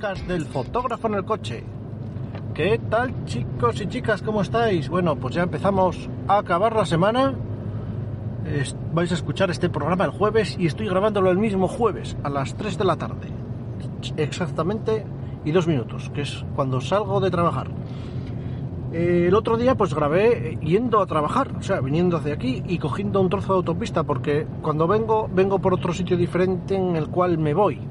podcast del fotógrafo en el coche. ¿Qué tal chicos y chicas? ¿Cómo estáis? Bueno, pues ya empezamos a acabar la semana. Vais a escuchar este programa el jueves y estoy grabándolo el mismo jueves a las 3 de la tarde. Exactamente y dos minutos, que es cuando salgo de trabajar. El otro día pues grabé eh, yendo a trabajar, o sea, viniendo hacia aquí y cogiendo un trozo de autopista porque cuando vengo, vengo por otro sitio diferente en el cual me voy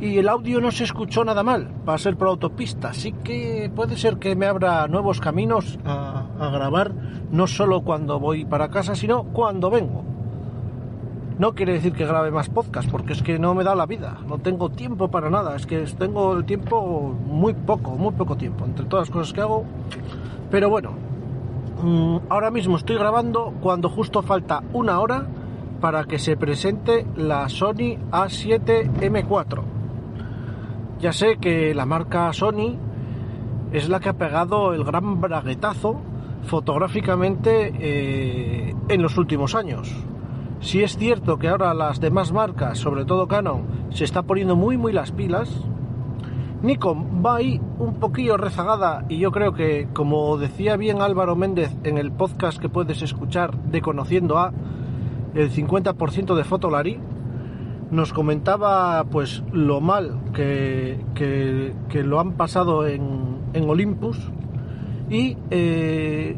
y el audio no se escuchó nada mal para ser por autopista, así que puede ser que me abra nuevos caminos a, a grabar, no solo cuando voy para casa, sino cuando vengo. No quiere decir que grabe más podcast, porque es que no me da la vida, no tengo tiempo para nada, es que tengo el tiempo muy poco, muy poco tiempo, entre todas las cosas que hago. Pero bueno, mm, ahora mismo estoy grabando cuando justo falta una hora para que se presente la Sony A7M4. Ya sé que la marca Sony es la que ha pegado el gran braguetazo fotográficamente eh, en los últimos años. Si es cierto que ahora las demás marcas, sobre todo Canon, se está poniendo muy muy las pilas, Nikon va ahí un poquillo rezagada y yo creo que, como decía bien Álvaro Méndez en el podcast que puedes escuchar de Conociendo a, el 50% de Fotolari, nos comentaba pues lo mal que, que- lo han pasado en, en Olympus y eh,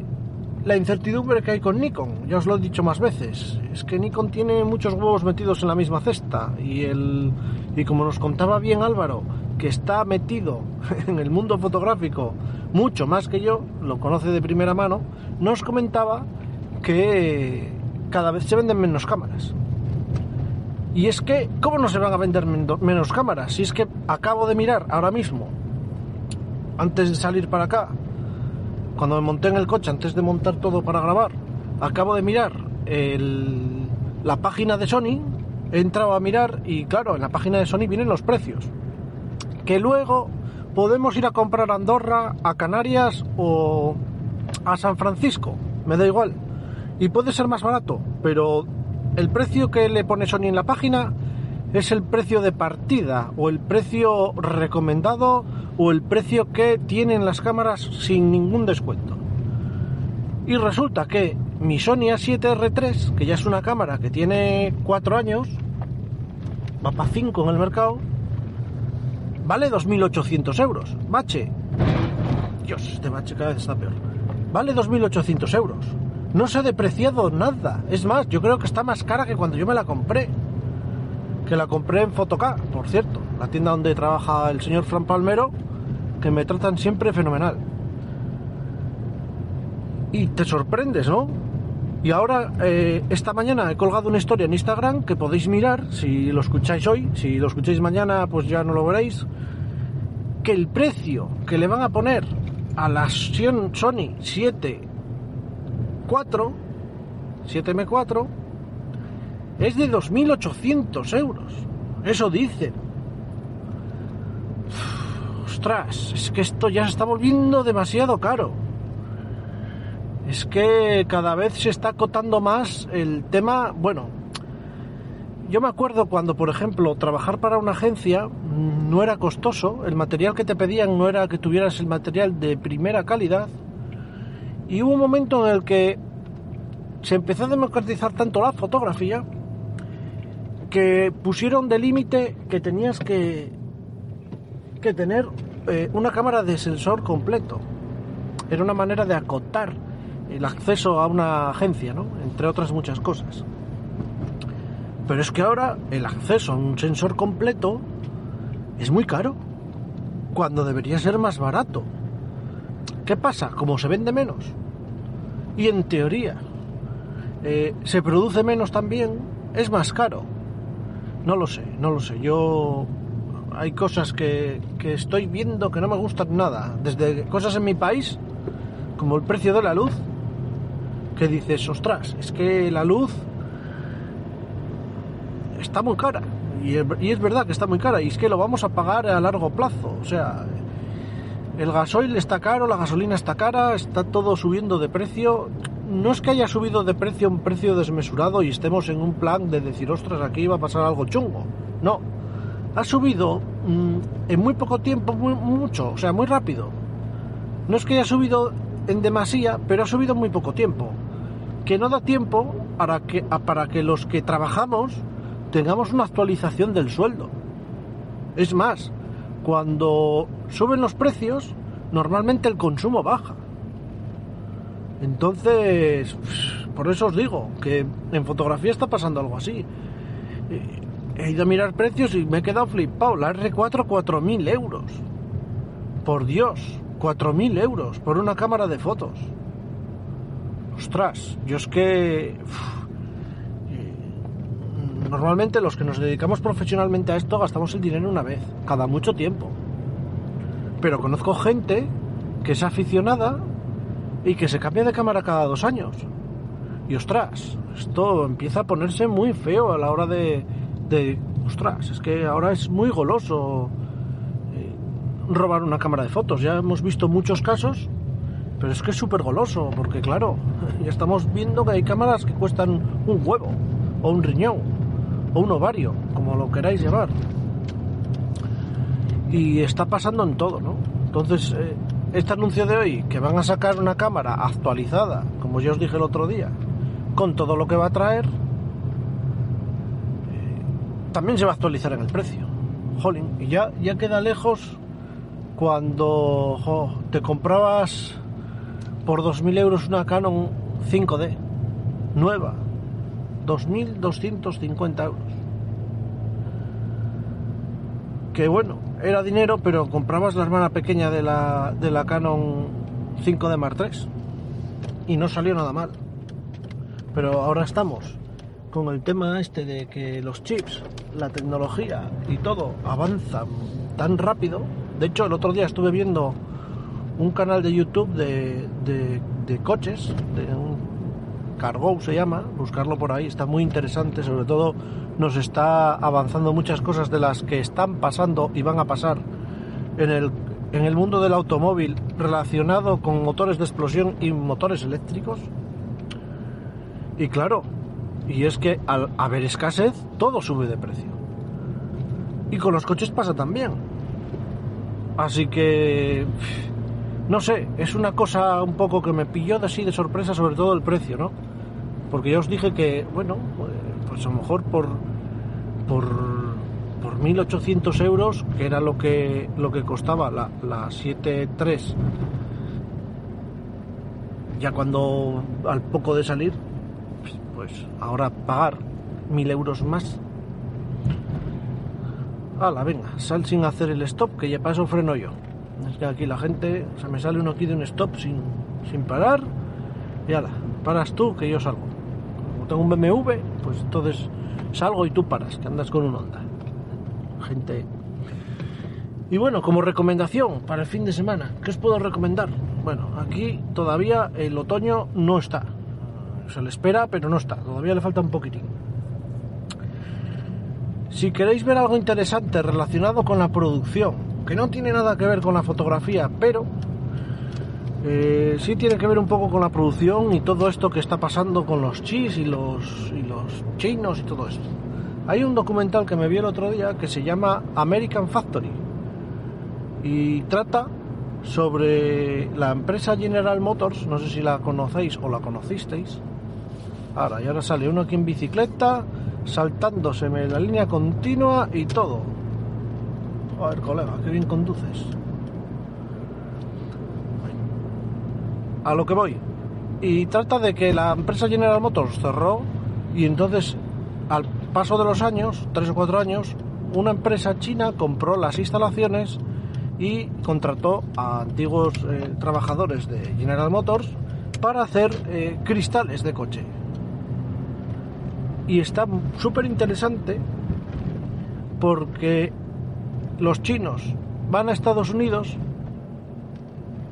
la incertidumbre que hay con Nikon. Ya os lo he dicho más veces. Es que Nikon tiene muchos huevos metidos en la misma cesta y, el, y como nos contaba bien Álvaro, que está metido en el mundo fotográfico mucho más que yo, lo conoce de primera mano, nos comentaba que cada vez se venden menos cámaras. Y es que, ¿cómo no se van a vender men- menos cámaras? Si es que acabo de mirar ahora mismo, antes de salir para acá, cuando me monté en el coche, antes de montar todo para grabar, acabo de mirar la página de Sony, he entrado a mirar y claro, en la página de Sony vienen los precios. Que luego podemos ir a comprar a Andorra, a Canarias o a San Francisco, me da igual. Y puede ser más barato, pero el precio que le pone Sony en la página es el precio de partida o el precio recomendado o el precio que tienen las cámaras sin ningún descuento. Y resulta que mi Sony A7R3, que ya es una cámara que tiene 4 años, va para 5 en el mercado, vale 2.800 euros. Bache. Dios, este bache cada vez está peor. Vale 2.800 euros. No se ha depreciado nada. Es más, yo creo que está más cara que cuando yo me la compré. Que la compré en Fotoca, por cierto. La tienda donde trabaja el señor Fran Palmero, que me tratan siempre fenomenal. Y te sorprendes, ¿no? Y ahora, eh, esta mañana he colgado una historia en Instagram que podéis mirar, si lo escucháis hoy, si lo escucháis mañana, pues ya no lo veréis, que el precio que le van a poner a la Sony 7 4, 7M4, es de 2.800 euros. Eso dicen. Ostras, es que esto ya se está volviendo demasiado caro. Es que cada vez se está acotando más el tema, bueno, yo me acuerdo cuando, por ejemplo, trabajar para una agencia no era costoso, el material que te pedían no era que tuvieras el material de primera calidad, y hubo un momento en el que se empezó a democratizar tanto la fotografía que pusieron de límite que tenías que, que tener eh, una cámara de sensor completo. Era una manera de acotar el acceso a una agencia, ¿no? Entre otras muchas cosas. Pero es que ahora el acceso a un sensor completo es muy caro, cuando debería ser más barato. ¿Qué pasa? Como se vende menos y en teoría eh, se produce menos también, es más caro. No lo sé, no lo sé. Yo hay cosas que, que estoy viendo que no me gustan nada. Desde cosas en mi país, como el precio de la luz, que dices, ostras, es que la luz está muy cara. Y es, y es verdad que está muy cara. Y es que lo vamos a pagar a largo plazo. O sea, el gasoil está caro, la gasolina está cara, está todo subiendo de precio. No es que haya subido de precio un precio desmesurado y estemos en un plan de decir, ostras, aquí va a pasar algo chungo. No. Ha subido mmm, en muy poco tiempo, mucho, o sea, muy rápido. No es que haya subido en demasía, pero ha subido en muy poco tiempo. Que no da tiempo para que, para que los que trabajamos tengamos una actualización del sueldo. Es más, cuando suben los precios, normalmente el consumo baja. Entonces, por eso os digo que en fotografía está pasando algo así. He ido a mirar precios y me he quedado flipado. La R4, 4.000 euros. Por Dios, 4.000 euros por una cámara de fotos. Ostras, yo es que... Normalmente los que nos dedicamos profesionalmente a esto gastamos el dinero una vez, cada mucho tiempo. Pero conozco gente que es aficionada y que se cambia de cámara cada dos años. Y ostras, esto empieza a ponerse muy feo a la hora de, ostras, es que ahora es muy goloso eh, robar una cámara de fotos. Ya hemos visto muchos casos, pero es que es súper goloso, porque claro, ya estamos viendo que hay cámaras que cuestan un huevo o un riñón o un ovario, como lo queráis llamar. Y está pasando en todo, ¿no? Entonces, eh, este anuncio de hoy, que van a sacar una cámara actualizada, como ya os dije el otro día, con todo lo que va a traer, eh, también se va a actualizar en el precio. Jolín, y ya, ya queda lejos cuando te comprabas por 2.000 euros una Canon 5D nueva 2.250 euros. Que bueno, era dinero, pero comprabas la hermana pequeña de la, de la Canon 5D Mark III y no salió nada mal. Pero ahora estamos con el tema este de que los chips, la tecnología y todo avanzan tan rápido. De hecho, el otro día estuve viendo un canal de YouTube de, de, de coches, de un Cargo se llama, buscarlo por ahí, está muy interesante, sobre todo nos está avanzando muchas cosas de las que están pasando y van a pasar en el, en el mundo del automóvil relacionado con motores de explosión y motores eléctricos. Y claro, y es que al haber escasez, todo sube de precio. Y con los coches pasa también. Así que no sé, es una cosa un poco que me pilló de así de sorpresa, sobre todo el precio, ¿no? Porque ya os dije que, bueno, pues a lo mejor por, por, por 1.800 euros, que era lo que, lo que costaba la, la 7.3, ya cuando al poco de salir, pues ahora pagar 1.000 euros más. Hala, venga, sal sin hacer el stop, que ya paso freno yo. Es que aquí la gente, o sea, me sale uno aquí de un stop sin, sin parar, y ala, paras tú que yo salgo tengo un BMW, pues entonces salgo y tú paras, que andas con un Honda. Gente. Y bueno, como recomendación para el fin de semana, ¿qué os puedo recomendar? Bueno, aquí todavía el otoño no está. Se le espera, pero no está. Todavía le falta un poquitín. Si queréis ver algo interesante relacionado con la producción, que no tiene nada que ver con la fotografía, pero eh, sí tiene que ver un poco con la producción y todo esto que está pasando con los chis y los, chinos y todo esto. Hay un documental que me vi el otro día que se llama American Factory y trata sobre la empresa General Motors, no sé si la conocéis o la conocisteis. Ahora, y ahora sale uno aquí en bicicleta, saltándoseme la línea continua y todo. A ver, colega, qué bien conduces. A lo que voy. Y trata de que la empresa General Motors cerró y entonces al paso de los años, tres o cuatro años, una empresa china compró las instalaciones y contrató a antiguos eh, trabajadores de General Motors para hacer eh, cristales de coche. Y está súper interesante porque los chinos van a Estados Unidos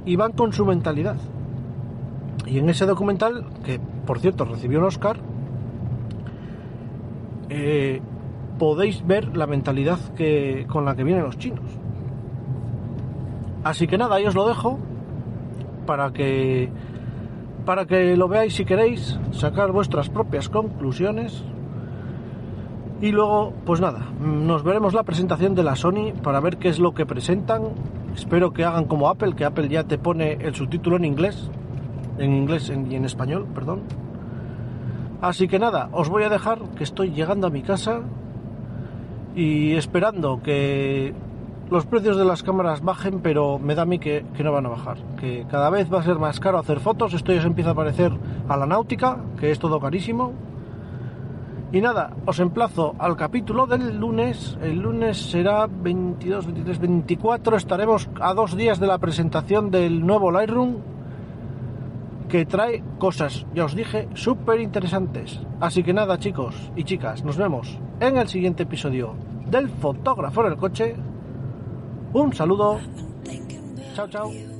y van con su mentalidad. Y en ese documental, que por cierto recibió un Oscar, eh, podéis ver la mentalidad que, con la que vienen los chinos. Así que nada, ahí os lo dejo para que para que lo veáis si queréis, sacar vuestras propias conclusiones. Y luego, pues nada, nos veremos la presentación de la Sony para ver qué es lo que presentan. Espero que hagan como Apple, que Apple ya te pone el subtítulo en inglés, en inglés y en español, perdón. Así que nada, os voy a dejar que estoy llegando a mi casa y esperando que los precios de las cámaras bajen, pero me da a mí que, no van a bajar. Que cada vez va a ser más caro hacer fotos. Esto ya se empieza a parecer a la náutica, que es todo carísimo. Y nada, os emplazo al capítulo del lunes. El lunes será 22, 23, 24. Estaremos a dos días de la presentación del nuevo Lightroom que trae cosas, ya os dije, súper interesantes. Así que nada, chicos y chicas, nos vemos en el siguiente episodio del fotógrafo en el coche. Un saludo. Chao, chao.